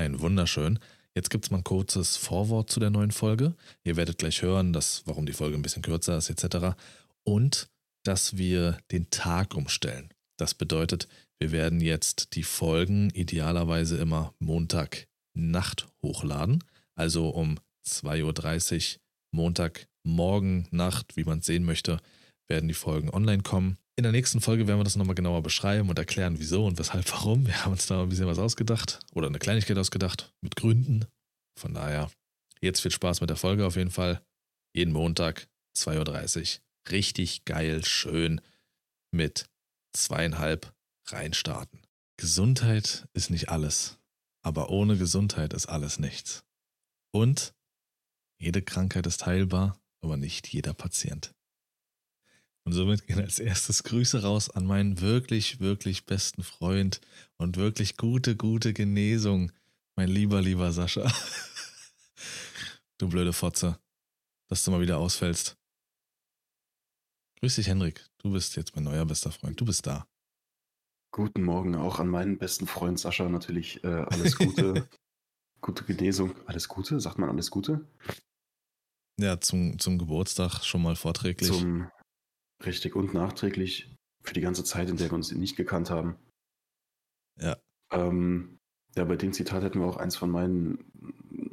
Ein wunderschön. Jetzt gibt es mal ein kurzes Vorwort zu der neuen Folge. Ihr werdet gleich hören, dass, warum die Folge ein bisschen kürzer ist, etc. Und dass wir den Tag umstellen. Das bedeutet, wir werden jetzt die Folgen idealerweise immer Montag Nacht hochladen. Also um 2.30 Uhr Montag, morgen, Nacht, wie man es sehen möchte, werden die Folgen online kommen. In der nächsten Folge werden wir das nochmal genauer beschreiben und erklären, wieso und weshalb, warum. Wir haben uns da ein bisschen was ausgedacht oder eine Kleinigkeit ausgedacht mit Gründen. Von daher, jetzt viel Spaß mit der Folge auf jeden Fall. Jeden Montag, 2.30 Uhr. Richtig geil, schön mit zweieinhalb reinstarten. Gesundheit ist nicht alles, aber ohne Gesundheit ist alles nichts. Und jede Krankheit ist heilbar, aber nicht jeder Patient. Und somit gehen als erstes Grüße raus an meinen wirklich, wirklich besten Freund und wirklich gute, gute Genesung, mein lieber, lieber Sascha. du blöde Fotze, dass du mal wieder ausfällst. Grüß dich, Henrik. Du bist jetzt mein neuer bester Freund. Du bist da. Guten Morgen auch an meinen besten Freund Sascha natürlich. Äh, alles Gute. gute Genesung. Alles Gute? Sagt man alles Gute? Ja, zum, zum Geburtstag schon mal vorträglich. Zum richtig und nachträglich für die ganze Zeit, in der wir uns nicht gekannt haben. Ja. Ähm, ja, bei dem Zitat hätten wir auch eins von meinen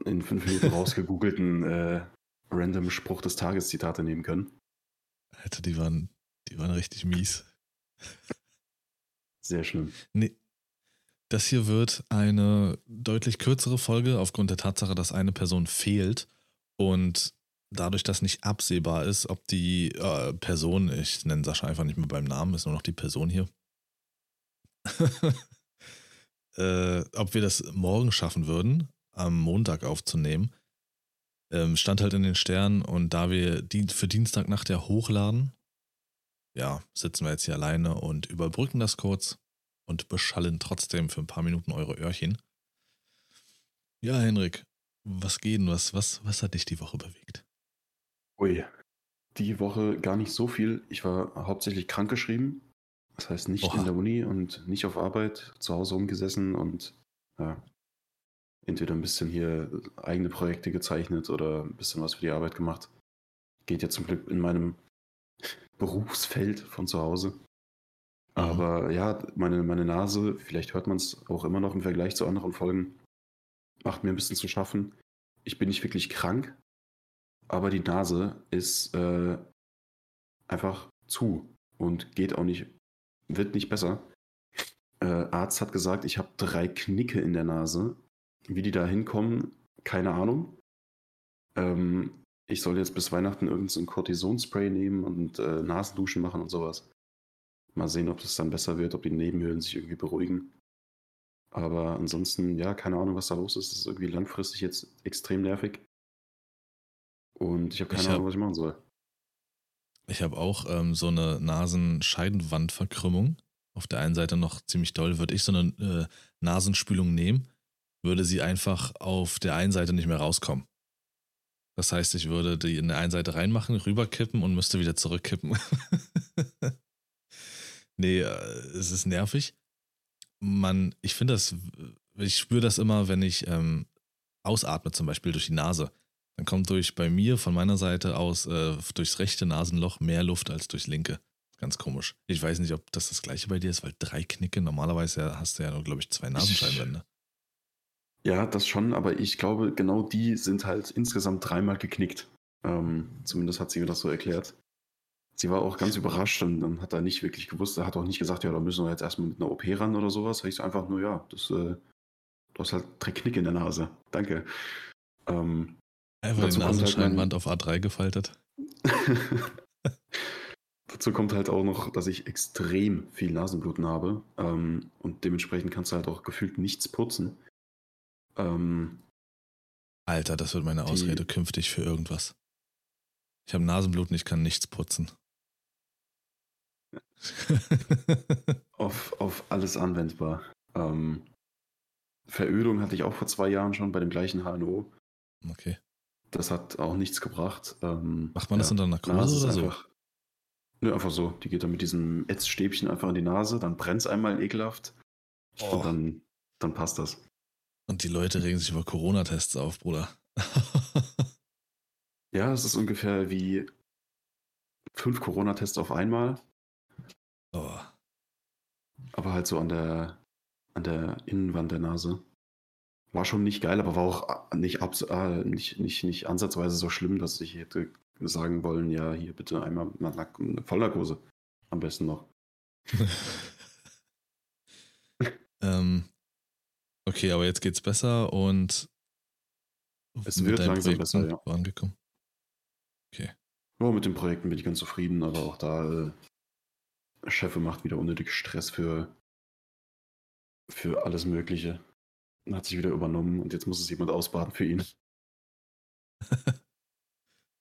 in fünf Minuten rausgegoogelten äh, random Spruch des Tages Zitate nehmen können. Alter, die waren, die waren richtig mies. Sehr schlimm. Nee. Das hier wird eine deutlich kürzere Folge aufgrund der Tatsache, dass eine Person fehlt und dadurch, dass nicht absehbar ist, ob die äh, Person, ich nenne Sascha einfach nicht mehr beim Namen, ist nur noch die Person hier, äh, ob wir das morgen schaffen würden, am Montag aufzunehmen, ähm, stand halt in den Sternen und da wir die für Dienstagnacht ja hochladen, ja, sitzen wir jetzt hier alleine und überbrücken das kurz und beschallen trotzdem für ein paar Minuten eure Öhrchen. Ja, Henrik, was geht denn? Was, was, was hat dich die Woche bewegt? Ui, die Woche gar nicht so viel. Ich war hauptsächlich krankgeschrieben. Das heißt nicht Oha. in der Uni und nicht auf Arbeit, zu Hause rumgesessen und ja, entweder ein bisschen hier eigene Projekte gezeichnet oder ein bisschen was für die Arbeit gemacht. Geht ja zum Glück in meinem Berufsfeld von zu Hause. Aber ja, meine, meine Nase, vielleicht hört man es auch immer noch im Vergleich zu anderen Folgen, macht mir ein bisschen zu schaffen. Ich bin nicht wirklich krank, aber die Nase ist äh, einfach zu und geht auch nicht, wird nicht besser. Äh, Arzt hat gesagt, ich habe drei Knicke in der Nase. Wie die da hinkommen, keine Ahnung. Ähm, ich soll jetzt bis Weihnachten irgendein Cortisonspray nehmen und äh, Nasenduschen machen und sowas. Mal sehen, ob das dann besser wird, ob die Nebenhöhlen sich irgendwie beruhigen. Aber ansonsten, ja, keine Ahnung, was da los ist. Das ist irgendwie langfristig jetzt extrem nervig. Und ich habe keine ich Ahnung, hab, was ich machen soll. Ich habe auch ähm, so eine Nasenscheidenwandverkrümmung. Auf der einen Seite noch ziemlich doll. Würde ich so eine äh, Nasenspülung nehmen, würde sie einfach auf der einen Seite nicht mehr rauskommen. Das heißt, ich würde die in der einen Seite reinmachen, rüberkippen und müsste wieder zurückkippen. nee, äh, es ist nervig. Man, ich finde das, ich spüre das immer, wenn ich ähm, ausatme, zum Beispiel durch die Nase. Dann kommt durch bei mir von meiner Seite aus äh, durchs rechte Nasenloch mehr Luft als durchs linke. Ganz komisch. Ich weiß nicht, ob das das gleiche bei dir ist, weil drei Knicke, normalerweise hast du ja nur, glaube ich, zwei Nasenscheinwände. Ja, das schon, aber ich glaube, genau die sind halt insgesamt dreimal geknickt. Ähm, zumindest hat sie mir das so erklärt. Sie war auch ganz überrascht und, und hat da nicht wirklich gewusst, er hat auch nicht gesagt, ja, da müssen wir jetzt erstmal mit einer OP ran oder sowas. Ich so einfach nur, ja, das, äh, du hast halt drei Knicke in der Nase. Danke. Ähm, Einfach die Nasenscheinwand halt auf A3 gefaltet. dazu kommt halt auch noch, dass ich extrem viel Nasenbluten habe ähm, und dementsprechend kannst du halt auch gefühlt nichts putzen. Ähm, Alter, das wird meine Ausrede künftig für irgendwas. Ich habe Nasenbluten, ich kann nichts putzen. auf, auf alles anwendbar. Ähm, Verödung hatte ich auch vor zwei Jahren schon bei dem gleichen HNO. Okay. Das hat auch nichts gebracht. Ähm, Macht man das ja, unter Narkose oder so? Einfach, ne, einfach so. Die geht dann mit diesem Ätzstäbchen einfach in die Nase, dann brennt es einmal ekelhaft oh. und dann, dann passt das. Und die Leute regen sich über Corona-Tests auf, Bruder. ja, es ist ungefähr wie fünf Corona-Tests auf einmal. Oh. Aber halt so an der, an der Innenwand der Nase. War schon nicht geil, aber war auch nicht, äh, nicht, nicht, nicht ansatzweise so schlimm, dass ich hätte sagen wollen, ja, hier bitte einmal eine Vollnarkose. Am besten noch. ähm, okay, aber jetzt geht's besser und es wird langsam Projekten besser, ja. Angekommen. Okay. Ja, mit den Projekten bin ich ganz zufrieden, aber auch da äh, Chefe macht wieder unnötig Stress für, für alles Mögliche. Hat sich wieder übernommen und jetzt muss es jemand ausbaden für ihn.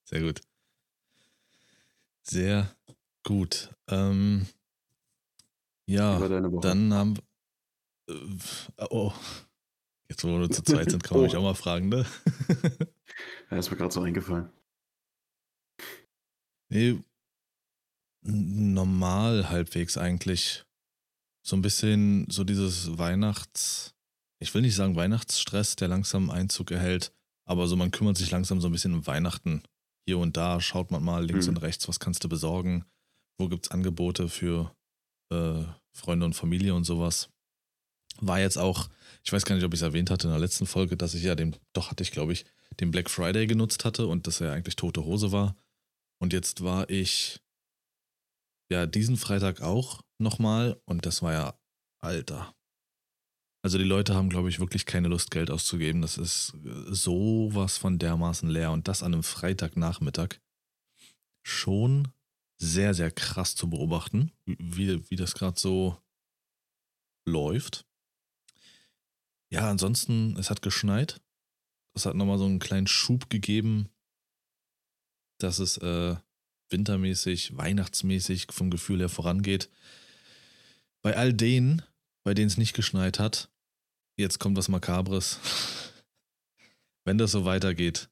Sehr gut. Sehr gut. Ähm, ja, dann haben äh, oh, jetzt wo wir zu zweit sind, kann man oh. mich auch mal fragen, ne? ja, ist mir gerade so eingefallen. Nee, normal halbwegs eigentlich. So ein bisschen so dieses Weihnachts, ich will nicht sagen Weihnachtsstress, der langsam Einzug erhält, aber so man kümmert sich langsam so ein bisschen um Weihnachten. Hier und da schaut man mal links mhm. und rechts, was kannst du besorgen, wo gibt es Angebote für äh, Freunde und Familie und sowas. War jetzt auch, ich weiß gar nicht, ob ich es erwähnt hatte in der letzten Folge, dass ich ja den, doch hatte ich glaube ich, den Black Friday genutzt hatte und dass er eigentlich tote Hose war. Und jetzt war ich ja diesen Freitag auch nochmal und das war ja alter. Also die Leute haben, glaube ich, wirklich keine Lust, Geld auszugeben. Das ist sowas von dermaßen leer und das an einem Freitagnachmittag. Schon sehr, sehr krass zu beobachten, wie, wie das gerade so läuft. Ja, ansonsten, es hat geschneit. Das hat nochmal so einen kleinen Schub gegeben dass es äh, wintermäßig, weihnachtsmäßig vom Gefühl her vorangeht. Bei all denen, bei denen es nicht geschneit hat, jetzt kommt was Makabres. Wenn das so weitergeht,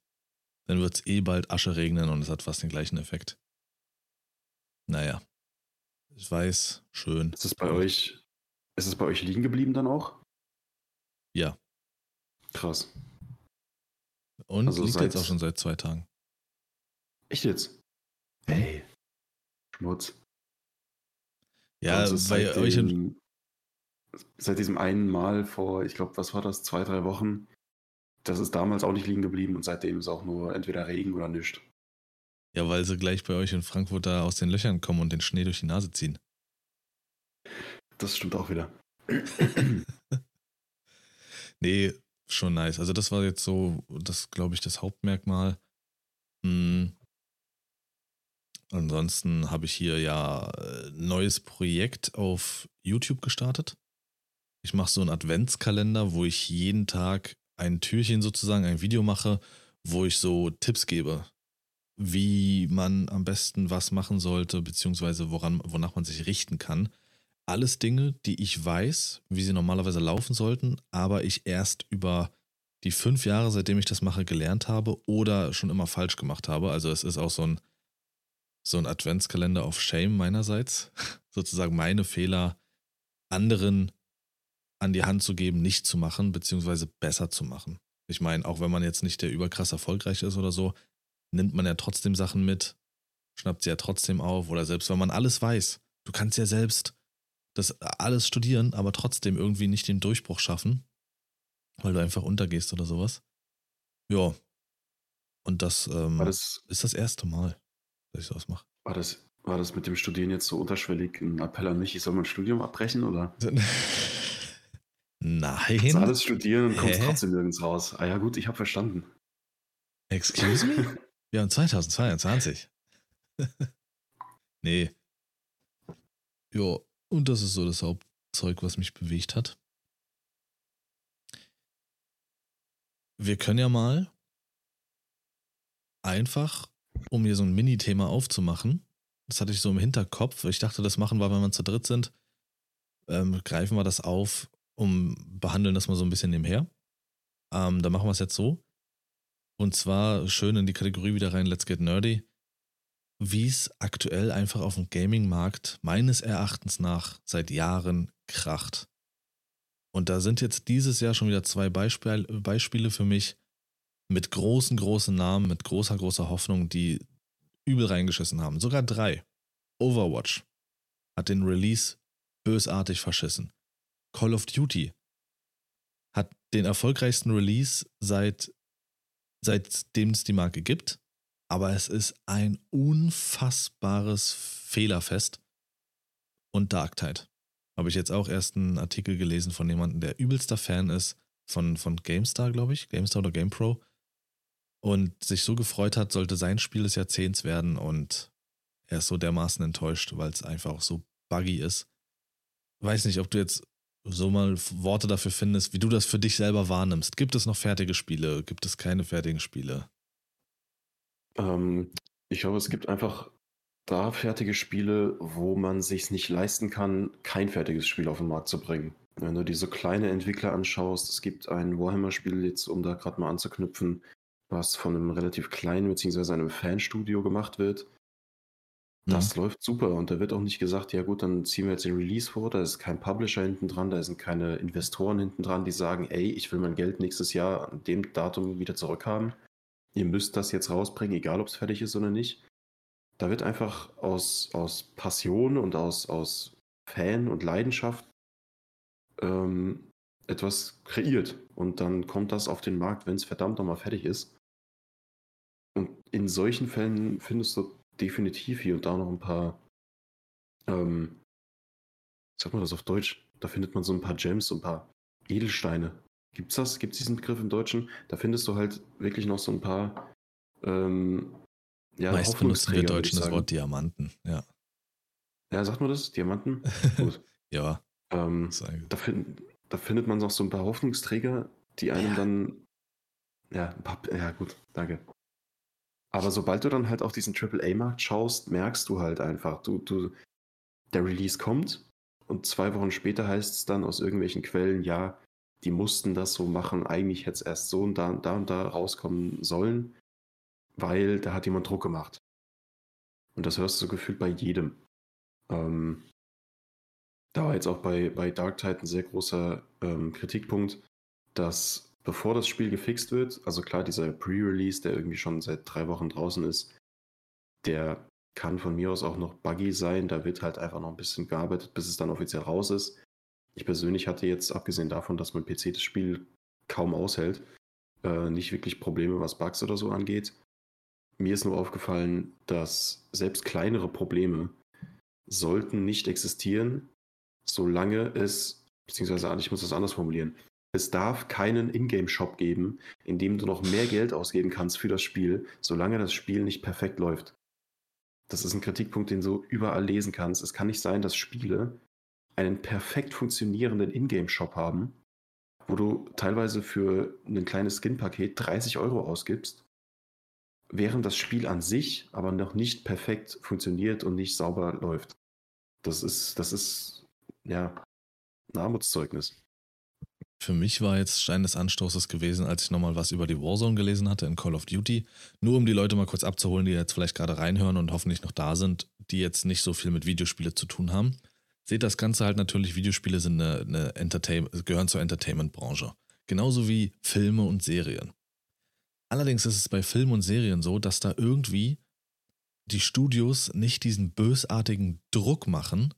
dann wird es eh bald Asche regnen und es hat fast den gleichen Effekt. Naja. Ich weiß, schön. Ist es bei euch, ist es bei euch liegen geblieben dann auch? Ja. Krass. Und also liegt jetzt auch schon seit zwei Tagen. Echt jetzt? Hey. Schmutz. Ja, bei euch. Dem, seit diesem einen Mal vor, ich glaube, was war das, zwei, drei Wochen, das ist damals auch nicht liegen geblieben und seitdem ist auch nur entweder Regen oder nichts. Ja, weil sie gleich bei euch in Frankfurt da aus den Löchern kommen und den Schnee durch die Nase ziehen. Das stimmt auch wieder. nee, schon nice. Also das war jetzt so, das glaube ich, das Hauptmerkmal. Hm, Ansonsten habe ich hier ja ein äh, neues Projekt auf YouTube gestartet. Ich mache so einen Adventskalender, wo ich jeden Tag ein Türchen sozusagen, ein Video mache, wo ich so Tipps gebe, wie man am besten was machen sollte, beziehungsweise woran, wonach man sich richten kann. Alles Dinge, die ich weiß, wie sie normalerweise laufen sollten, aber ich erst über die fünf Jahre, seitdem ich das mache, gelernt habe oder schon immer falsch gemacht habe. Also es ist auch so ein so ein Adventskalender auf Shame meinerseits. Sozusagen meine Fehler anderen an die Hand zu geben, nicht zu machen, beziehungsweise besser zu machen. Ich meine, auch wenn man jetzt nicht der überkrass erfolgreich ist oder so, nimmt man ja trotzdem Sachen mit, schnappt sie ja trotzdem auf oder selbst wenn man alles weiß, du kannst ja selbst das alles studieren, aber trotzdem irgendwie nicht den Durchbruch schaffen, weil du einfach untergehst oder sowas. Ja. Und das, ähm, das ist das erste Mal dass ich sowas mache. War das, war das mit dem Studieren jetzt so unterschwellig ein Appell an mich, ich soll mein Studium abbrechen oder? Nein. Du alles studieren und kommst trotzdem nirgends raus. Ah ja, gut, ich habe verstanden. Excuse me? Wir haben 2022. nee. Ja, und das ist so das Hauptzeug, was mich bewegt hat. Wir können ja mal einfach um hier so ein Mini-Thema aufzumachen. Das hatte ich so im Hinterkopf. Ich dachte, das machen wir, wenn wir zu dritt sind. Ähm, greifen wir das auf, um behandeln das mal so ein bisschen nebenher. Ähm, dann machen wir es jetzt so. Und zwar schön in die Kategorie wieder rein, Let's Get Nerdy. Wie es aktuell einfach auf dem Gaming-Markt meines Erachtens nach seit Jahren kracht. Und da sind jetzt dieses Jahr schon wieder zwei Beispiel, Beispiele für mich mit großen, großen Namen, mit großer, großer Hoffnung, die übel reingeschissen haben. Sogar drei. Overwatch hat den Release bösartig verschissen. Call of Duty hat den erfolgreichsten Release seit seitdem es die Marke gibt, aber es ist ein unfassbares Fehlerfest und Darktide. Habe ich jetzt auch erst einen Artikel gelesen von jemandem, der übelster Fan ist von, von GameStar, glaube ich, GameStar oder GamePro und sich so gefreut hat, sollte sein Spiel des Jahrzehnts werden und er ist so dermaßen enttäuscht, weil es einfach auch so buggy ist. Weiß nicht, ob du jetzt so mal Worte dafür findest, wie du das für dich selber wahrnimmst. Gibt es noch fertige Spiele? Gibt es keine fertigen Spiele? Ähm, ich glaube, es gibt einfach da fertige Spiele, wo man sich nicht leisten kann, kein fertiges Spiel auf den Markt zu bringen. Wenn du dir so kleine Entwickler anschaust, es gibt ein Warhammer-Spiel jetzt, um da gerade mal anzuknüpfen, was von einem relativ kleinen bzw. einem Fanstudio gemacht wird. Das mhm. läuft super und da wird auch nicht gesagt, ja gut, dann ziehen wir jetzt den Release vor, da ist kein Publisher hinten dran, da sind keine Investoren hinten dran, die sagen, ey, ich will mein Geld nächstes Jahr an dem Datum wieder zurückhaben. Ihr müsst das jetzt rausbringen, egal ob es fertig ist oder nicht. Da wird einfach aus, aus Passion und aus, aus Fan und Leidenschaft ähm, etwas kreiert. Und dann kommt das auf den Markt, wenn es verdammt nochmal fertig ist. Und in solchen Fällen findest du definitiv hier und da noch ein paar, ähm, sag mal das auf Deutsch, da findet man so ein paar Gems, so ein paar Edelsteine. Gibt's das? Gibt's diesen Begriff im Deutschen? Da findest du halt wirklich noch so ein paar, ähm, ja, Meist benutzen wir Deutschen das Wort Diamanten, ja. Ja, sagt man das? Diamanten? Gut. ja. Ähm, da, find, da, findet man noch so ein paar Hoffnungsträger, die einem ja. dann. Ja, ein paar, ja, gut, danke. Aber sobald du dann halt auf diesen AAA-Markt schaust, merkst du halt einfach, du, du, der Release kommt und zwei Wochen später heißt es dann aus irgendwelchen Quellen, ja, die mussten das so machen, eigentlich hätte es erst so und da, und da und da rauskommen sollen, weil da hat jemand Druck gemacht. Und das hörst du gefühlt bei jedem. Ähm, da war jetzt auch bei, bei Dark ein sehr großer ähm, Kritikpunkt, dass bevor das Spiel gefixt wird, also klar, dieser Pre-Release, der irgendwie schon seit drei Wochen draußen ist, der kann von mir aus auch noch buggy sein. Da wird halt einfach noch ein bisschen gearbeitet, bis es dann offiziell raus ist. Ich persönlich hatte jetzt, abgesehen davon, dass mein PC das Spiel kaum aushält, äh, nicht wirklich Probleme, was Bugs oder so angeht. Mir ist nur aufgefallen, dass selbst kleinere Probleme sollten nicht existieren, solange es, beziehungsweise ich muss das anders formulieren, es darf keinen Ingame-Shop geben, in dem du noch mehr Geld ausgeben kannst für das Spiel, solange das Spiel nicht perfekt läuft. Das ist ein Kritikpunkt, den du überall lesen kannst. Es kann nicht sein, dass Spiele einen perfekt funktionierenden Ingame-Shop haben, wo du teilweise für ein kleines Skin-Paket 30 Euro ausgibst, während das Spiel an sich aber noch nicht perfekt funktioniert und nicht sauber läuft. Das ist, das ist, ja, ein Armutszeugnis. Für mich war jetzt Stein des Anstoßes gewesen, als ich nochmal was über die Warzone gelesen hatte in Call of Duty. Nur um die Leute mal kurz abzuholen, die jetzt vielleicht gerade reinhören und hoffentlich noch da sind, die jetzt nicht so viel mit Videospiele zu tun haben. Seht das Ganze halt natürlich, Videospiele sind eine, eine Entertain gehören zur Entertainment-Branche. Genauso wie Filme und Serien. Allerdings ist es bei Filmen und Serien so, dass da irgendwie die Studios nicht diesen bösartigen Druck machen,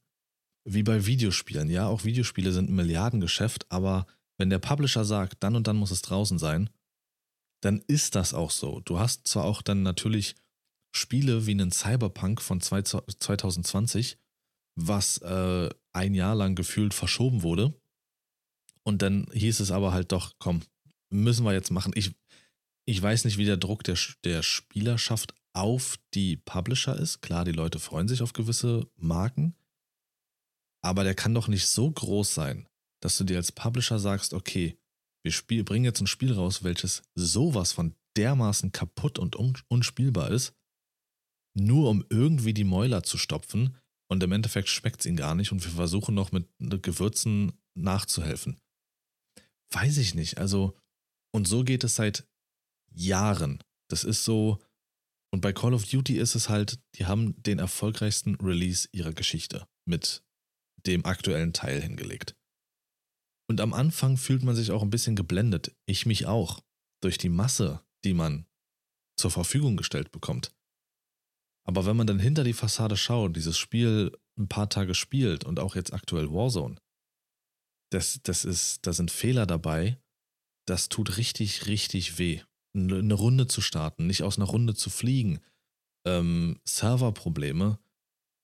wie bei Videospielen. Ja, auch Videospiele sind ein Milliardengeschäft, aber wenn der Publisher sagt, dann und dann muss es draußen sein, dann ist das auch so. Du hast zwar auch dann natürlich Spiele wie einen Cyberpunk von 2020, was äh, ein Jahr lang gefühlt verschoben wurde. Und dann hieß es aber halt doch, komm, müssen wir jetzt machen. Ich, ich weiß nicht, wie der Druck der, der Spielerschaft auf die Publisher ist. Klar, die Leute freuen sich auf gewisse Marken, aber der kann doch nicht so groß sein, dass du dir als Publisher sagst, okay, wir spiel, bringen jetzt ein Spiel raus, welches sowas von dermaßen kaputt und un unspielbar ist, nur um irgendwie die Mäuler zu stopfen und im Endeffekt schmeckt es ihnen gar nicht und wir versuchen noch mit Gewürzen nachzuhelfen. Weiß ich nicht, also und so geht es seit Jahren. Das ist so, und bei Call of Duty ist es halt, die haben den erfolgreichsten Release ihrer Geschichte mit dem aktuellen Teil hingelegt. Und am Anfang fühlt man sich auch ein bisschen geblendet. Ich mich auch. Durch die Masse, die man zur Verfügung gestellt bekommt. Aber wenn man dann hinter die Fassade schaut, dieses Spiel ein paar Tage spielt und auch jetzt aktuell Warzone, das, das ist, da sind Fehler dabei, das tut richtig, richtig weh. Eine Runde zu starten, nicht aus einer Runde zu fliegen, ähm, Serverprobleme,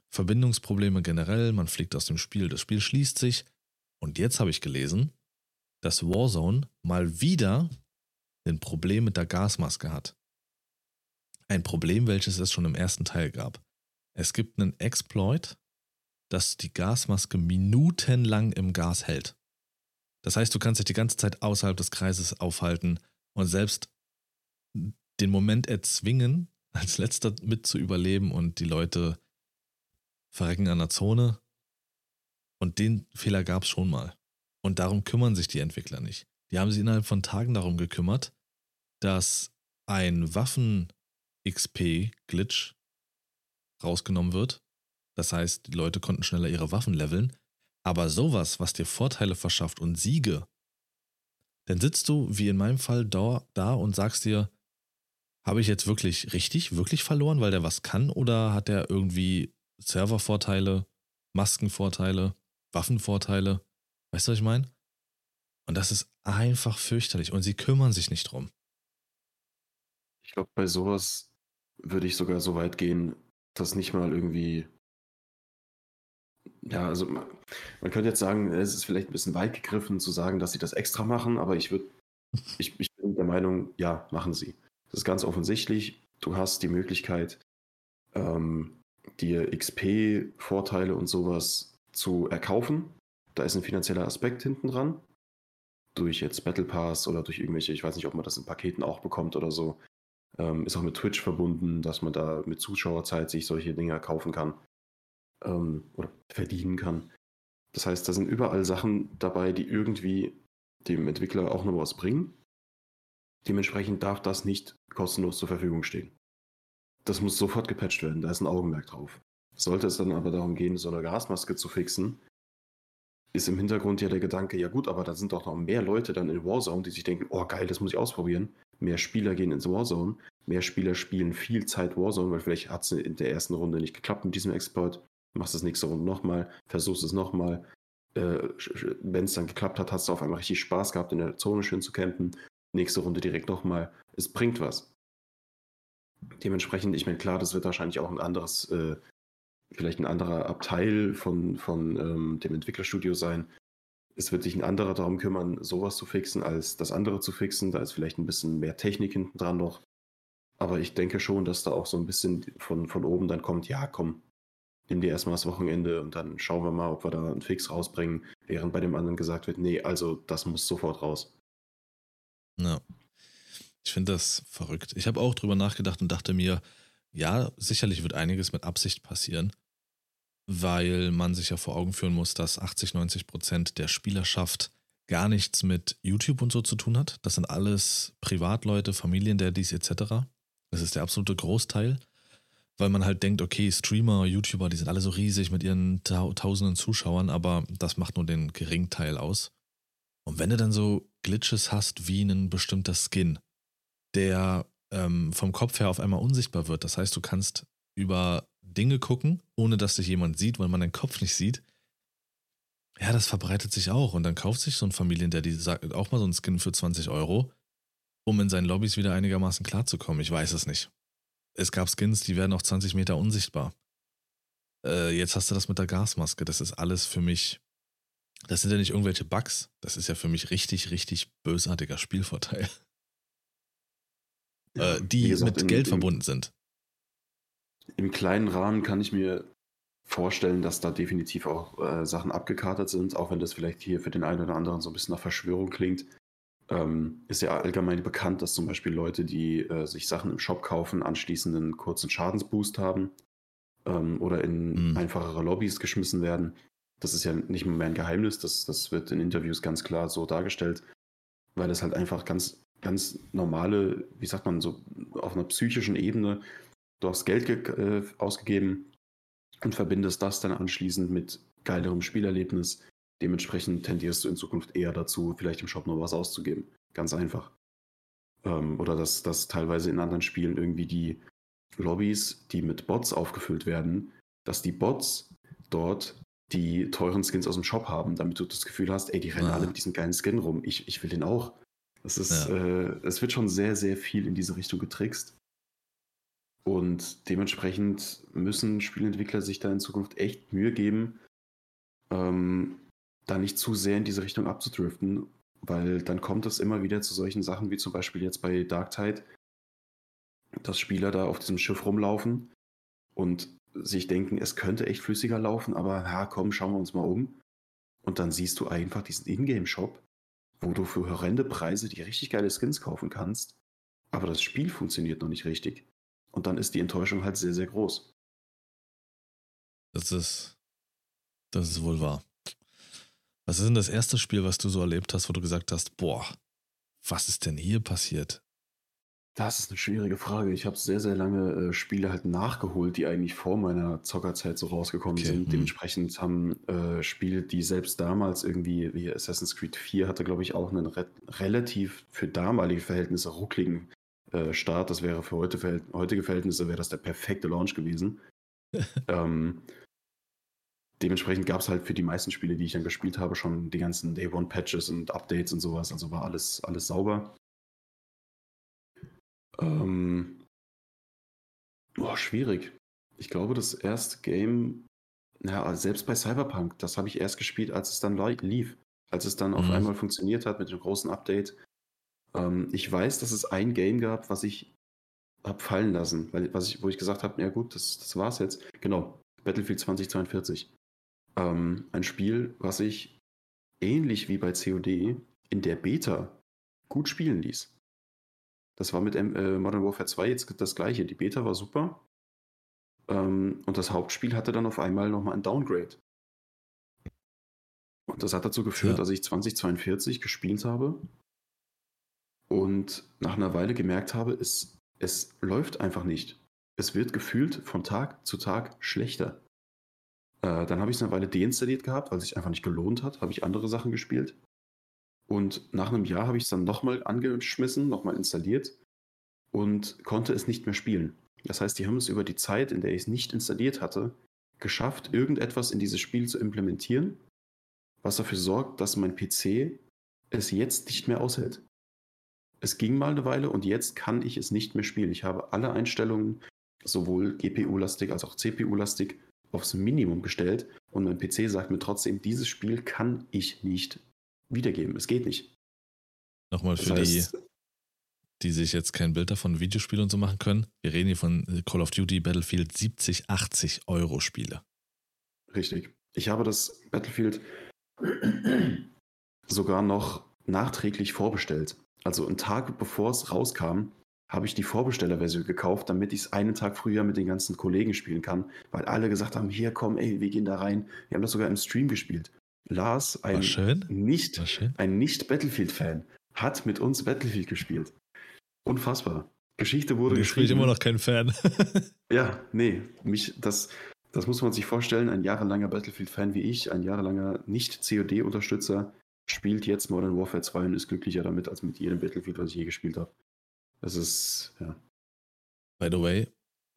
Verbindungsprobleme generell, man fliegt aus dem Spiel, das Spiel schließt sich. Und jetzt habe ich gelesen, dass Warzone mal wieder ein Problem mit der Gasmaske hat. Ein Problem, welches es schon im ersten Teil gab. Es gibt einen Exploit, dass die Gasmaske minutenlang im Gas hält. Das heißt, du kannst dich die ganze Zeit außerhalb des Kreises aufhalten und selbst den Moment erzwingen, als letzter mit zu überleben und die Leute verrecken an der Zone. Und den Fehler gab es schon mal. Und darum kümmern sich die Entwickler nicht. Die haben sich innerhalb von Tagen darum gekümmert, dass ein Waffen-XP-Glitch rausgenommen wird. Das heißt, die Leute konnten schneller ihre Waffen leveln. Aber sowas, was dir Vorteile verschafft und Siege, dann sitzt du, wie in meinem Fall, da, da und sagst dir, habe ich jetzt wirklich richtig, wirklich verloren, weil der was kann? Oder hat der irgendwie Servervorteile, Maskenvorteile, Waffenvorteile? Weißt du, was ich meine? Und das ist einfach fürchterlich und sie kümmern sich nicht drum. Ich glaube, bei sowas würde ich sogar so weit gehen, dass nicht mal irgendwie. Ja, also man, man könnte jetzt sagen, es ist vielleicht ein bisschen weit gegriffen zu sagen, dass sie das extra machen, aber ich würde, ich, ich bin der Meinung, ja, machen sie. Das ist ganz offensichtlich. Du hast die Möglichkeit, ähm, dir XP-Vorteile und sowas zu erkaufen. Da ist ein finanzieller Aspekt hinten dran. Durch jetzt Battle Pass oder durch irgendwelche, ich weiß nicht, ob man das in Paketen auch bekommt oder so. Ähm, ist auch mit Twitch verbunden, dass man da mit Zuschauerzeit sich solche Dinge kaufen kann ähm, oder verdienen kann. Das heißt, da sind überall Sachen dabei, die irgendwie dem Entwickler auch noch was bringen. Dementsprechend darf das nicht kostenlos zur Verfügung stehen. Das muss sofort gepatcht werden, da ist ein Augenmerk drauf. Sollte es dann aber darum gehen, so eine Gasmaske zu fixen, ist im Hintergrund ja der Gedanke, ja gut, aber da sind doch noch mehr Leute dann in Warzone, die sich denken, oh geil, das muss ich ausprobieren. Mehr Spieler gehen ins Warzone, mehr Spieler spielen viel Zeit Warzone, weil vielleicht hat es in der ersten Runde nicht geklappt mit diesem Exploit. Machst es nächste Runde nochmal, versuchst es nochmal. Äh, Wenn es dann geklappt hat, hast du auf einmal richtig Spaß gehabt, in der Zone schön zu campen. Nächste Runde direkt nochmal. Es bringt was. Dementsprechend, ich meine, klar, das wird wahrscheinlich auch ein anderes, äh, vielleicht ein anderer Abteil von, von ähm, dem Entwicklerstudio sein. Es wird sich ein anderer darum kümmern, sowas zu fixen, als das andere zu fixen. Da ist vielleicht ein bisschen mehr Technik hinten dran noch. Aber ich denke schon, dass da auch so ein bisschen von, von oben dann kommt, ja, komm, nimm dir erstmal das Wochenende und dann schauen wir mal, ob wir da einen Fix rausbringen, während bei dem anderen gesagt wird, nee, also das muss sofort raus. Ja. Ich finde das verrückt. Ich habe auch drüber nachgedacht und dachte mir, ja, sicherlich wird einiges mit Absicht passieren, weil man sich ja vor Augen führen muss, dass 80, 90 Prozent der Spielerschaft gar nichts mit YouTube und so zu tun hat. Das sind alles Privatleute, Familiendaddys etc. Das ist der absolute Großteil, weil man halt denkt, okay, Streamer, YouTuber, die sind alle so riesig mit ihren tausenden Zuschauern, aber das macht nur den geringen Teil aus. Und wenn du dann so Glitches hast wie ein bestimmter Skin, der ähm, vom Kopf her auf einmal unsichtbar wird. Das heißt, du kannst über Dinge gucken, ohne dass dich jemand sieht, weil man deinen Kopf nicht sieht. Ja, das verbreitet sich auch. Und dann kauft sich so ein Familien, der die sagt, auch mal so ein Skin für 20 Euro, um in seinen Lobbys wieder einigermaßen klarzukommen. Ich weiß es nicht. Es gab Skins, die werden auch 20 Meter unsichtbar. Äh, jetzt hast du das mit der Gasmaske. Das ist alles für mich. Das sind ja nicht irgendwelche Bugs. Das ist ja für mich richtig, richtig bösartiger Spielvorteil ja, äh, die gesagt, mit in, Geld verbunden sind. Im kleinen Rahmen kann ich mir vorstellen, dass da definitiv auch äh, Sachen abgekartet sind, auch wenn das vielleicht hier für den einen oder anderen so ein bisschen nach Verschwörung klingt. Ähm, ist ja allgemein bekannt, dass zum Beispiel Leute, die äh, sich Sachen im Shop kaufen, anschließend einen kurzen Schadensboost haben ähm, oder in mhm. einfachere Lobbys geschmissen werden. Das ist ja nicht mehr ein Geheimnis, das, das wird in Interviews ganz klar so dargestellt, weil es halt einfach ganz ganz normale, wie sagt man, so auf einer psychischen Ebene, du hast Geld äh, ausgegeben und verbindest das dann anschließend mit geilerem Spielerlebnis. Dementsprechend tendierst du in Zukunft eher dazu, vielleicht im Shop noch was auszugeben. Ganz einfach. Ähm, oder dass, dass teilweise in anderen Spielen irgendwie die Lobbys, die mit Bots aufgefüllt werden, dass die Bots dort die teuren Skins aus dem Shop haben, damit du das Gefühl hast, ey, die rennen ah. alle mit diesem geilen Skin rum. Ich, ich will den auch. Das ist, ja. äh, es wird schon sehr, sehr viel in diese Richtung getrickst. Und dementsprechend müssen Spielentwickler sich da in Zukunft echt Mühe geben, ähm, da nicht zu sehr in diese Richtung abzudriften, weil dann kommt es immer wieder zu solchen Sachen wie zum Beispiel jetzt bei Dark Tide, dass Spieler da auf diesem Schiff rumlaufen und sich denken, es könnte echt flüssiger laufen, aber ja, komm, schauen wir uns mal um. Und dann siehst du einfach diesen Ingame-Shop, wo du für horrende Preise die richtig geile Skins kaufen kannst, aber das Spiel funktioniert noch nicht richtig. Und dann ist die Enttäuschung halt sehr, sehr groß. Das ist, das ist wohl wahr. Was ist denn das erste Spiel, was du so erlebt hast, wo du gesagt hast, boah, was ist denn hier passiert? Das ist eine schwierige Frage. Ich habe sehr, sehr lange äh, Spiele halt nachgeholt, die eigentlich vor meiner Zockerzeit so rausgekommen okay. sind. Hm. Dementsprechend haben äh, Spiele, die selbst damals irgendwie, wie Assassin's Creed 4 hatte, glaube ich, auch einen re relativ für damalige Verhältnisse ruckligen äh, Start. Das wäre für heute Verhält heutige Verhältnisse wäre das der perfekte Launch gewesen. ähm, dementsprechend gab es halt für die meisten Spiele, die ich dann gespielt habe, schon die ganzen Day One Patches und Updates und sowas. Also war alles, alles sauber. Ähm, boah, schwierig. Ich glaube, das erste Game, ja, selbst bei Cyberpunk, das habe ich erst gespielt, als es dann lief. Als es dann mhm. auf einmal funktioniert hat mit dem großen Update. Ähm, ich weiß, dass es ein Game gab, was ich habe fallen lassen, weil, was ich, wo ich gesagt habe, ja gut, das, das war's jetzt. Genau, Battlefield 2042. Ähm, ein Spiel, was ich ähnlich wie bei COD in der Beta gut spielen ließ. Das war mit äh, Modern Warfare 2 jetzt das gleiche. Die Beta war super. Ähm, und das Hauptspiel hatte dann auf einmal nochmal ein Downgrade. Und das hat dazu geführt, ja. dass ich 2042 gespielt habe und nach einer Weile gemerkt habe, es, es läuft einfach nicht. Es wird gefühlt von Tag zu Tag schlechter. Äh, dann habe ich es eine Weile deinstalliert gehabt, weil es sich einfach nicht gelohnt hat, habe ich andere Sachen gespielt. Und nach einem Jahr habe ich es dann nochmal angeschmissen, nochmal installiert und konnte es nicht mehr spielen. Das heißt, die haben es über die Zeit, in der ich es nicht installiert hatte, geschafft, irgendetwas in dieses Spiel zu implementieren, was dafür sorgt, dass mein PC es jetzt nicht mehr aushält. Es ging mal eine Weile und jetzt kann ich es nicht mehr spielen. Ich habe alle Einstellungen, sowohl GPU-lastig als auch CPU-lastig, aufs Minimum gestellt und mein PC sagt mir trotzdem, dieses Spiel kann ich nicht wiedergeben. Es geht nicht. Nochmal für das heißt, die, die sich jetzt kein Bild davon Videospiel und so machen können. Wir reden hier von Call of Duty Battlefield 70, 80 Euro Spiele. Richtig. Ich habe das Battlefield sogar noch nachträglich vorbestellt. Also einen Tag bevor es rauskam, habe ich die Vorbestellerversion gekauft, damit ich es einen Tag früher mit den ganzen Kollegen spielen kann, weil alle gesagt haben, hier komm, ey, wir gehen da rein. Wir haben das sogar im Stream gespielt. Lars, ein nicht, ein nicht Battlefield-Fan, hat mit uns Battlefield gespielt. Unfassbar. Geschichte wurde geschrieben. Ich bin immer noch kein Fan. ja, nee, mich, das, das muss man sich vorstellen. Ein jahrelanger Battlefield-Fan wie ich, ein jahrelanger Nicht-COD-Unterstützer, spielt jetzt Modern Warfare 2 und ist glücklicher damit als mit jedem Battlefield, was ich je gespielt habe. Das ist, ja. By the way,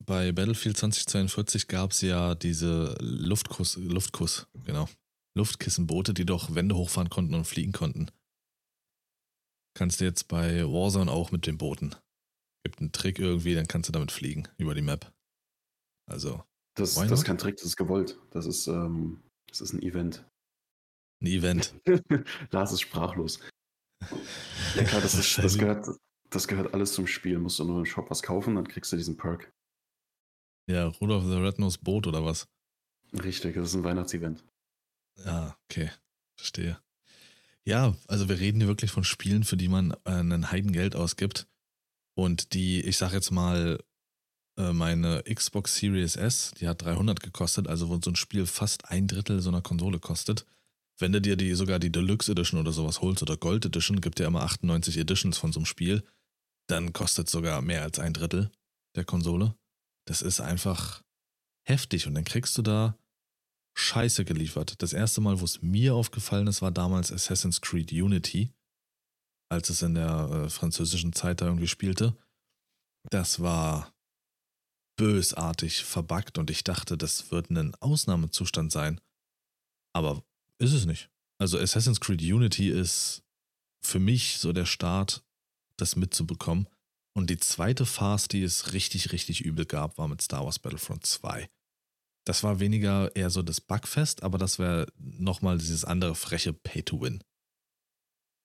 bei Battlefield 2042 gab es ja diese Luftkuss, Luftkuss, genau. Luftkissenboote, die doch Wände hochfahren konnten und fliegen konnten. Kannst du jetzt bei Warzone auch mit den Booten. Gibt einen Trick irgendwie, dann kannst du damit fliegen über die Map. Also. Das, das ist kein Trick, das ist gewollt. Das ist, ähm, das ist ein Event. Ein Event. Lars ist sprachlos. Ja klar, das, ist, das, gehört, das gehört alles zum Spiel. Musst du nur im Shop was kaufen, dann kriegst du diesen Perk. Ja, Rudolph the Red-Nosed Boot oder was? Richtig, das ist ein Weihnachtsevent. Ja, okay. Verstehe. Ja, also wir reden hier wirklich von Spielen, für die man äh, einen Heidengeld ausgibt. Und die, ich sag jetzt mal, äh, meine Xbox Series S, die hat 300 gekostet, also wo so ein Spiel fast ein Drittel so einer Konsole kostet. Wenn du dir die sogar die Deluxe Edition oder sowas holst oder Gold Edition, gibt ja immer 98 Editions von so einem Spiel, dann kostet sogar mehr als ein Drittel der Konsole. Das ist einfach heftig und dann kriegst du da scheiße geliefert. Das erste Mal, wo es mir aufgefallen ist, war damals Assassin's Creed Unity, als es in der äh, französischen Zeit da irgendwie spielte. Das war bösartig verbuggt und ich dachte, das wird ein Ausnahmezustand sein. Aber ist es nicht. Also Assassin's Creed Unity ist für mich so der Start, das mitzubekommen. Und die zweite Phase, die es richtig, richtig übel gab, war mit Star Wars Battlefront 2. Das war weniger eher so das Bugfest, aber das wäre nochmal dieses andere freche Pay-to-Win.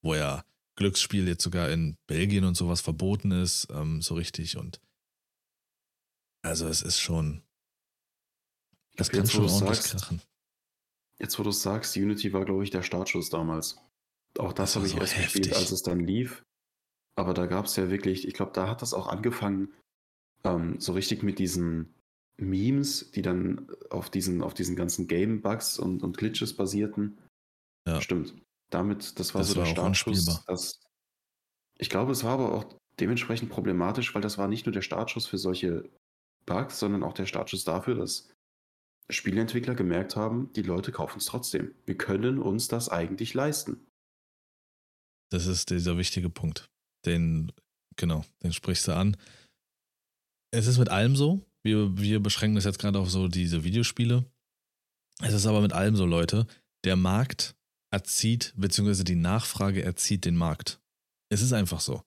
Wo ja Glücksspiel jetzt sogar in Belgien und sowas verboten ist, ähm, so richtig. Und also es ist schon. Das kann schon ordentlich krachen. Jetzt, wo du es sagst, Unity war, glaube ich, der Startschuss damals. Auch das, das habe ich so erst heftig. gespielt, als es dann lief. Aber da gab es ja wirklich, ich glaube, da hat das auch angefangen, ähm, so richtig mit diesen Memes, die dann auf diesen, auf diesen ganzen Game-Bugs und, und Glitches basierten. Ja. Stimmt. Damit, das war das so war der Startschuss. Dass, ich glaube, es war aber auch dementsprechend problematisch, weil das war nicht nur der Startschuss für solche Bugs, sondern auch der Startschuss dafür, dass Spieleentwickler gemerkt haben, die Leute kaufen es trotzdem. Wir können uns das eigentlich leisten. Das ist dieser wichtige Punkt. Den, genau, den sprichst du an. Es ist mit allem so. Wir, wir beschränken das jetzt gerade auf so diese Videospiele. Es ist aber mit allem so, Leute. Der Markt erzieht, beziehungsweise die Nachfrage erzieht den Markt. Es ist einfach so.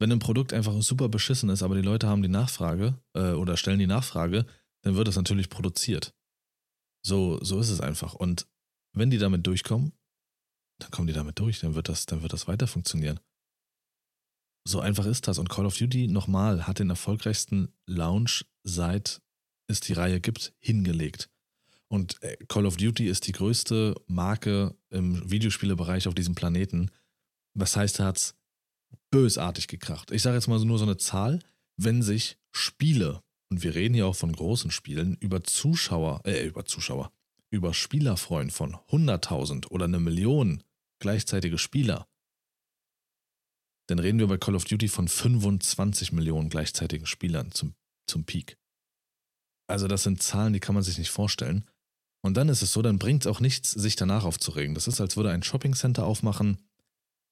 Wenn ein Produkt einfach super beschissen ist, aber die Leute haben die Nachfrage äh, oder stellen die Nachfrage, dann wird das natürlich produziert. So, so ist es einfach. Und wenn die damit durchkommen, dann kommen die damit durch, dann wird das, dann wird das weiter funktionieren. So einfach ist das. Und Call of Duty nochmal hat den erfolgreichsten Launch seit es die Reihe gibt, hingelegt. Und äh, Call of Duty ist die größte Marke im Videospielebereich auf diesem Planeten. Was heißt, er hat es bösartig gekracht. Ich sage jetzt mal nur so eine Zahl, wenn sich Spiele, und wir reden hier auch von großen Spielen, über Zuschauer, äh, über Zuschauer, über Spieler von 100.000 oder eine Million gleichzeitige Spieler, dann reden wir bei Call of Duty von 25 Millionen gleichzeitigen Spielern zum, zum Peak. Also das sind Zahlen, die kann man sich nicht vorstellen. Und dann ist es so, dann bringt es auch nichts, sich danach aufzuregen. Das ist, als würde ein Shoppingcenter aufmachen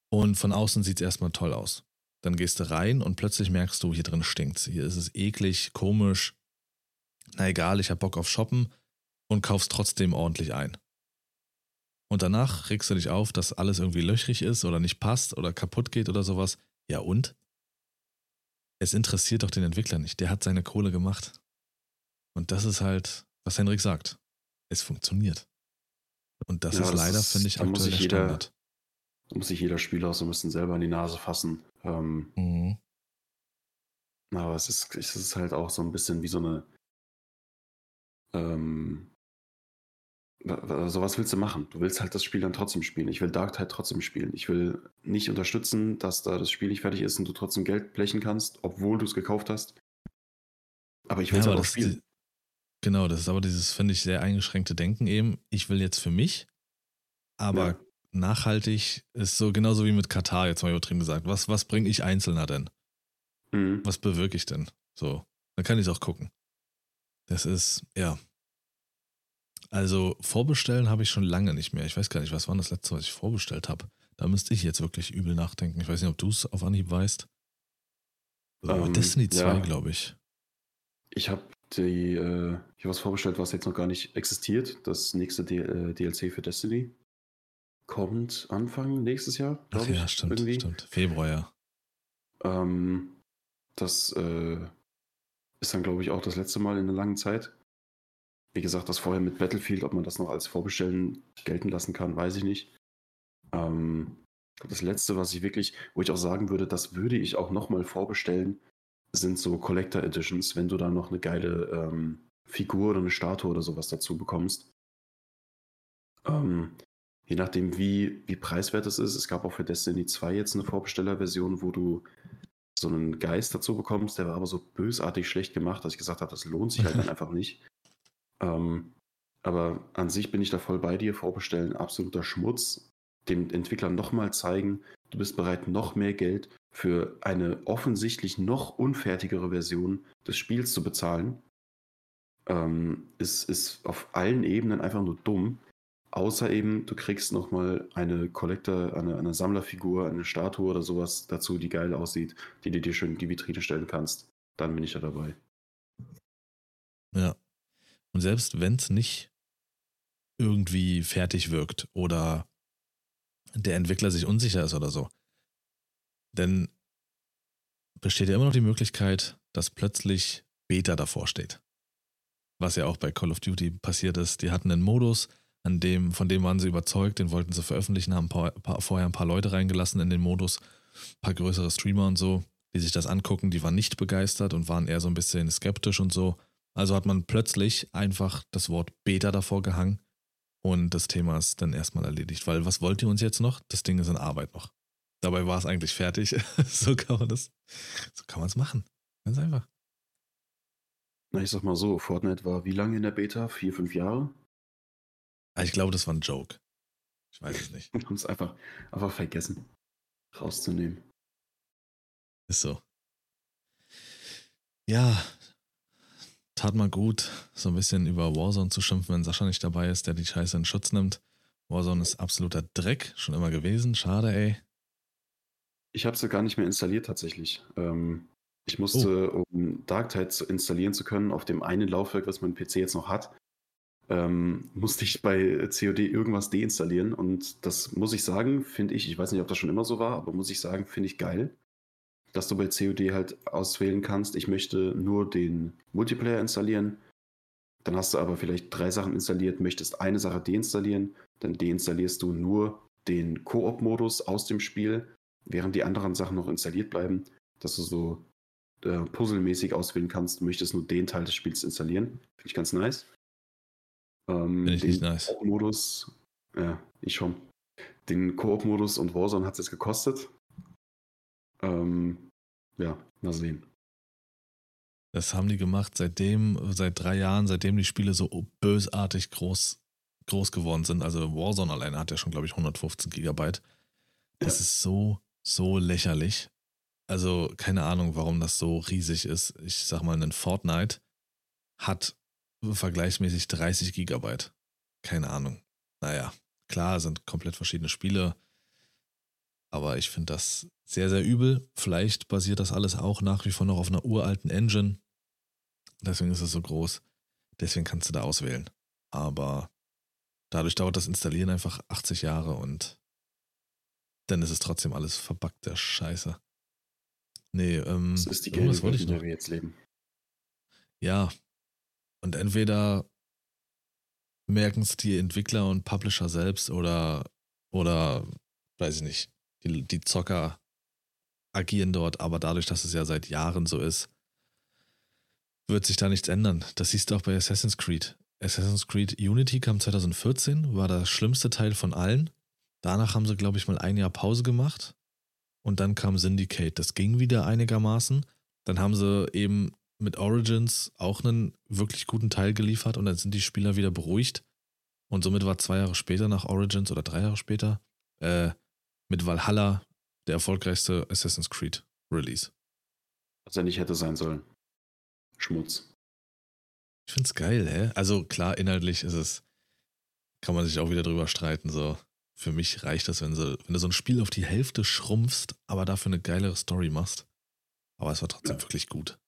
und von außen sieht es erstmal toll aus. Dann gehst du rein und plötzlich merkst du, hier drin stinkt's. Hier ist es eklig, komisch. Na egal, ich hab Bock auf Shoppen und kaufst trotzdem ordentlich ein. Und danach regst du dich auf, dass alles irgendwie löchrig ist oder nicht passt oder kaputt geht oder sowas. Ja und? Es interessiert doch den Entwickler nicht. Der hat seine Kohle gemacht. Und das ist halt, was Henrik sagt. Es funktioniert. Und das ja, ist leider, finde ich, aktuell der jeder, Standard. Da muss sich jeder Spieler auch so ein bisschen selber in die Nase fassen. Ähm, mhm. Aber es ist, es ist halt auch so ein bisschen wie so eine ähm, also was willst du machen? Du willst halt das Spiel dann trotzdem spielen. Ich will Dark Tide trotzdem spielen. Ich will nicht unterstützen, dass da das Spiel nicht fertig ist und du trotzdem Geld blechen kannst, obwohl du es gekauft hast. Aber ich will es ja, auch spielen. Die, genau, das ist aber dieses, finde ich, sehr eingeschränkte Denken eben. Ich will jetzt für mich, aber ja. Nachhaltig ist so genauso wie mit Katar, jetzt mal übertrieben gesagt. Was, was bringe ich Einzelner denn? Mhm. Was bewirke ich denn? So, dann kann ich es auch gucken. Das ist, ja, also vorbestellen habe ich schon lange nicht mehr. Ich weiß gar nicht, was war das letzte, was ich vorbestellt habe. Da müsste ich jetzt wirklich übel nachdenken. Ich weiß nicht, ob du es auf Anhieb weißt. Ähm, Destiny 2, ja. glaube ich. Ich habe die, äh, ich was vorbestellt, was jetzt noch gar nicht existiert. Das nächste D äh, DLC für Destiny kommt Anfang nächstes Jahr. Ach ja, ich, stimmt, irgendwie. stimmt. Februar, ja. Ähm, das äh, ist dann, glaube ich, auch das letzte Mal in einer langen Zeit. Wie gesagt, das vorher mit Battlefield, ob man das noch als Vorbestellen gelten lassen kann, weiß ich nicht. Ähm, das letzte, was ich wirklich, wo ich auch sagen würde, das würde ich auch nochmal vorbestellen, sind so Collector Editions, wenn du da noch eine geile ähm, Figur oder eine Statue oder sowas dazu bekommst. Ähm, je nachdem, wie, wie preiswert es ist. Es gab auch für Destiny 2 jetzt eine Vorbestellerversion, wo du so einen Geist dazu bekommst, der war aber so bösartig schlecht gemacht, dass ich gesagt habe, das lohnt sich halt dann einfach nicht. Ähm, aber an sich bin ich da voll bei dir. Vorbestellen, absoluter Schmutz. Dem Entwickler nochmal zeigen, du bist bereit, noch mehr Geld für eine offensichtlich noch unfertigere Version des Spiels zu bezahlen. ähm, ist, ist auf allen Ebenen einfach nur dumm. Außer eben, du kriegst nochmal eine Collector, eine, eine Sammlerfigur, eine Statue oder sowas dazu, die geil aussieht, die du dir schön in die Vitrine stellen kannst. Dann bin ich ja dabei. Ja. Und selbst wenn es nicht irgendwie fertig wirkt oder der Entwickler sich unsicher ist oder so, denn besteht ja immer noch die Möglichkeit, dass plötzlich Beta davor steht. Was ja auch bei Call of Duty passiert ist. Die hatten einen Modus, an dem, von dem waren sie überzeugt, den wollten sie veröffentlichen, haben paar, paar, vorher ein paar Leute reingelassen in den Modus, ein paar größere Streamer und so, die sich das angucken, die waren nicht begeistert und waren eher so ein bisschen skeptisch und so. Also hat man plötzlich einfach das Wort Beta davor gehangen und das Thema ist dann erstmal erledigt. Weil was wollt ihr uns jetzt noch? Das Ding ist in Arbeit noch. Dabei war es eigentlich fertig. so kann man das, so kann man es machen. Ganz einfach. Na, ich sag mal so, Fortnite war wie lange in der Beta? Vier, fünf Jahre? Ah, ich glaube, das war ein Joke. Ich weiß es nicht. Wir haben es einfach, einfach vergessen, rauszunehmen. Ist so. Ja, tat mal gut, so ein bisschen über Warzone zu schimpfen, wenn Sascha nicht dabei ist, der die Scheiße in Schutz nimmt. Warzone ist absoluter Dreck, schon immer gewesen. Schade, ey. Ich habe sie gar nicht mehr installiert tatsächlich. Ähm, ich musste, oh. um Dark Tide installieren zu können, auf dem einen Laufwerk, was mein PC jetzt noch hat, ähm, musste ich bei COD irgendwas deinstallieren. Und das muss ich sagen, finde ich, ich weiß nicht, ob das schon immer so war, aber muss ich sagen, finde ich geil, dass du bei COD halt auswählen kannst, ich möchte nur den Multiplayer installieren. Dann hast du aber vielleicht drei Sachen installiert, möchtest eine Sache deinstallieren, dann deinstallierst du nur den Koop-Modus aus dem Spiel, während die anderen Sachen noch installiert bleiben, dass du so äh, puzzelmäßig auswählen kannst, möchtest nur den Teil des Spiels installieren. Finde ich ganz nice. Ähm, Finde ich nicht nice. Modus, ja, ich schon. Den Koop-Modus und Warzone hat es jetzt gekostet. Ähm, ja, mal sehen. Das haben die gemacht seitdem, seit drei Jahren, seitdem die Spiele so bösartig groß, groß geworden sind. Also Warzone alleine hat ja schon, glaube ich, 115 Gigabyte. Das ja. ist so, so lächerlich. Also keine Ahnung, warum das so riesig ist. Ich sag mal, ein Fortnite hat vergleichsmäßig 30 Gigabyte. Keine Ahnung. Naja, klar, sind komplett verschiedene Spiele. Aber ich finde das sehr, sehr übel. Vielleicht basiert das alles auch nach wie vor noch auf einer uralten Engine. Deswegen ist es so groß. Deswegen kannst du da auswählen. Aber dadurch dauert das Installieren einfach 80 Jahre und dann ist es trotzdem alles verbackte Scheiße. Nee, ähm. Das ist die Welt, in der wir jetzt leben. Ja, und entweder merken es die Entwickler und Publisher selbst oder, oder weiß ich nicht, die, die Zocker agieren dort, aber dadurch, dass es ja seit Jahren so ist, wird sich da nichts ändern. Das siehst du auch bei Assassin's Creed. Assassin's Creed Unity kam 2014, war das schlimmste Teil von allen. Danach haben sie, glaube ich, mal ein Jahr Pause gemacht. Und dann kam Syndicate. Das ging wieder einigermaßen. Dann haben sie eben mit Origins auch einen wirklich guten Teil geliefert und dann sind die Spieler wieder beruhigt. Und somit war zwei Jahre später nach Origins oder drei Jahre später äh, mit Valhalla der erfolgreichste Assassin's Creed Release. Was er nicht hätte sein sollen. Schmutz. Ich find's geil, hä? Also klar, inhaltlich ist es, kann man sich auch wieder drüber streiten. So, für mich reicht das, wenn, so, wenn du so ein Spiel auf die Hälfte schrumpfst, aber dafür eine geilere Story machst. Aber es war trotzdem ja. wirklich gut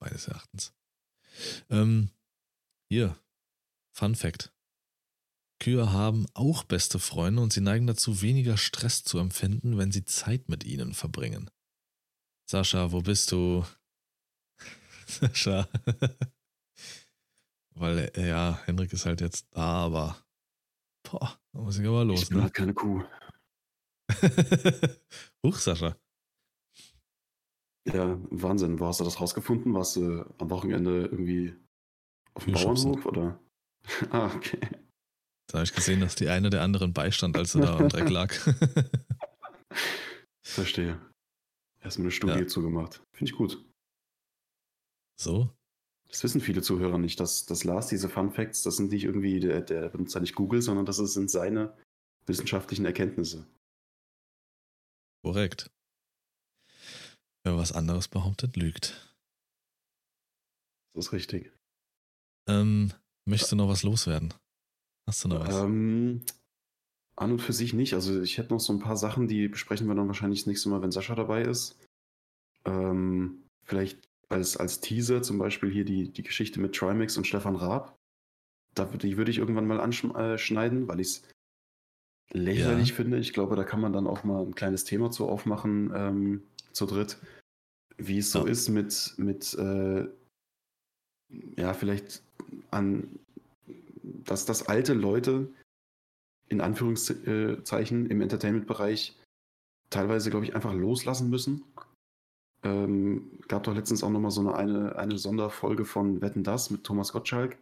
meines Erachtens. Ähm, hier, Fun Fact. Kühe haben auch beste Freunde und sie neigen dazu, weniger Stress zu empfinden, wenn sie Zeit mit ihnen verbringen. Sascha, wo bist du? Sascha. Weil, ja, Henrik ist halt jetzt da, aber. Boah, da muss ich aber los. Ich bin ne? halt keine Kuh. Huch, Sascha. Ja, Wahnsinn. Wo hast du das rausgefunden? Warst du am Wochenende irgendwie auf dem Bauernhof oder? ah, okay. Da habe ich gesehen, dass die eine der anderen beistand, als du da am Dreck lag. Verstehe. Erstmal eine Studie ja. zugemacht. Finde ich gut. So? Das wissen viele Zuhörer nicht, dass, dass Lars diese Fun Facts, das sind nicht irgendwie, der, der benutzt ja nicht Google, sondern das sind seine wissenschaftlichen Erkenntnisse. Korrekt. Wer was anderes behauptet, lügt. Das ist richtig. Ähm, möchtest du noch was loswerden? Hast du noch was? Ähm, an und für sich nicht. Also ich hätte noch so ein paar Sachen, die besprechen wir dann wahrscheinlich das nächste Mal, wenn Sascha dabei ist. Ähm, vielleicht als, als Teaser zum Beispiel hier die, die Geschichte mit Trimax und Stefan Raab. Da, die würde ich irgendwann mal anschneiden, weil ich es lächerlich ja. finde. Ich glaube, da kann man dann auch mal ein kleines Thema zu aufmachen, ähm, zu dritt. Wie es so ja. ist mit, mit äh, ja, vielleicht an, dass das alte Leute in Anführungszeichen im Entertainment-Bereich teilweise, glaube ich, einfach loslassen müssen. Ähm, gab doch letztens auch nochmal so eine, eine, eine Sonderfolge von Wetten Das mit Thomas Gottschalk.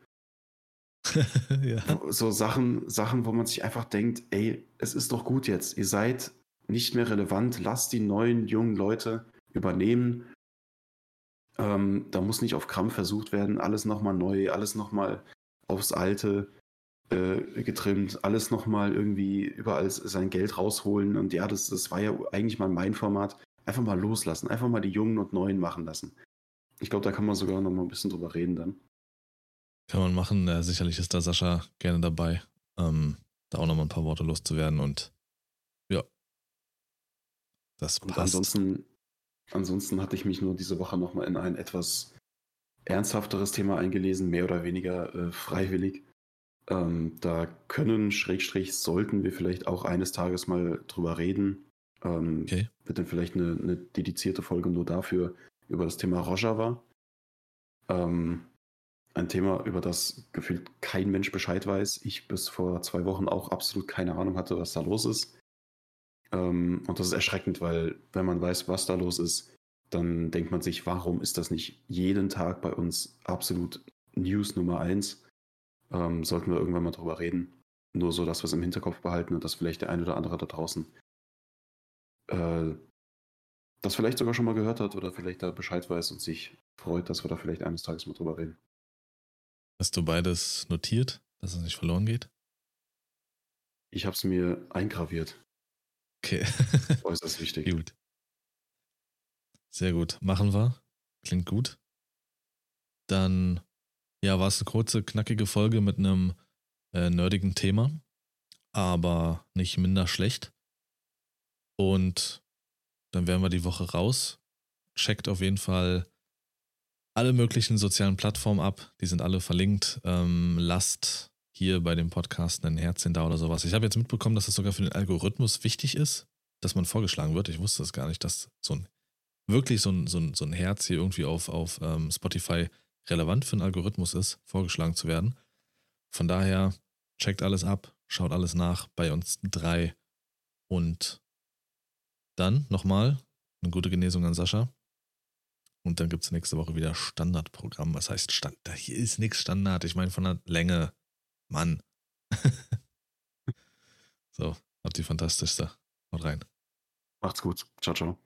ja. So Sachen, Sachen, wo man sich einfach denkt, ey, es ist doch gut jetzt. Ihr seid nicht mehr relevant. Lasst die neuen, jungen Leute übernehmen. Ähm, da muss nicht auf Krampf versucht werden, alles nochmal neu, alles nochmal aufs Alte äh, getrimmt, alles nochmal irgendwie überall sein Geld rausholen. Und ja, das, das war ja eigentlich mal mein Format. Einfach mal loslassen, einfach mal die Jungen und Neuen machen lassen. Ich glaube, da kann man sogar noch mal ein bisschen drüber reden dann. Kann man machen. Äh, sicherlich ist da Sascha gerne dabei, ähm, da auch noch mal ein paar Worte loszuwerden und. Das und ansonsten, ansonsten hatte ich mich nur diese Woche noch mal in ein etwas ernsthafteres Thema eingelesen, mehr oder weniger äh, freiwillig. Ähm, da können, Schrägstrich, sollten wir vielleicht auch eines Tages mal drüber reden. Ähm, okay. Wird dann vielleicht eine, eine, dedizierte Folge nur dafür über das Thema Rojava. Ähm, ein Thema, über das gefühlt kein Mensch Bescheid weiß. Ich bis vor zwei Wochen auch absolut keine Ahnung hatte, was da los ist. Ähm, und das ist erschreckend, weil wenn man weiß, was da los ist, dann denkt man sich, warum ist das nicht jeden Tag bei uns absolut News Nummer eins? Ähm, sollten wir irgendwann mal drüber reden. Nur so, dass wir es im Hinterkopf behalten und dass vielleicht der ein oder andere da draußen äh, das vielleicht sogar schon mal gehört hat oder vielleicht da Bescheid weiß und sich freut, dass wir da vielleicht eines Tages mal drüber reden. Hast du beides notiert, dass es nicht verloren geht? Ich habe es mir eingraviert. Okay. Äußerst wichtig. Gut. Sehr gut. Machen wir. Klingt gut. Dann, ja, war es eine kurze, knackige Folge mit einem äh, nerdigen Thema, aber nicht minder schlecht. Und dann wären wir die Woche raus. Checkt auf jeden Fall alle möglichen sozialen Plattformen ab. Die sind alle verlinkt. Ähm, lasst hier bei dem Podcast ein Herzchen da oder sowas. Ich habe jetzt mitbekommen, dass das sogar für den Algorithmus wichtig ist, dass man vorgeschlagen wird. Ich wusste das gar nicht, dass so ein wirklich so ein, so ein, so ein Herz hier irgendwie auf, auf ähm, Spotify relevant für einen Algorithmus ist, vorgeschlagen zu werden. Von daher checkt alles ab, schaut alles nach bei uns drei und dann nochmal eine gute Genesung an Sascha. Und dann gibt es nächste Woche wieder Standardprogramm. Was heißt Standard? Hier ist nichts Standard. Ich meine von der Länge. Mann. so, habt die fantastischste. Haut rein. Macht's gut. Ciao, ciao.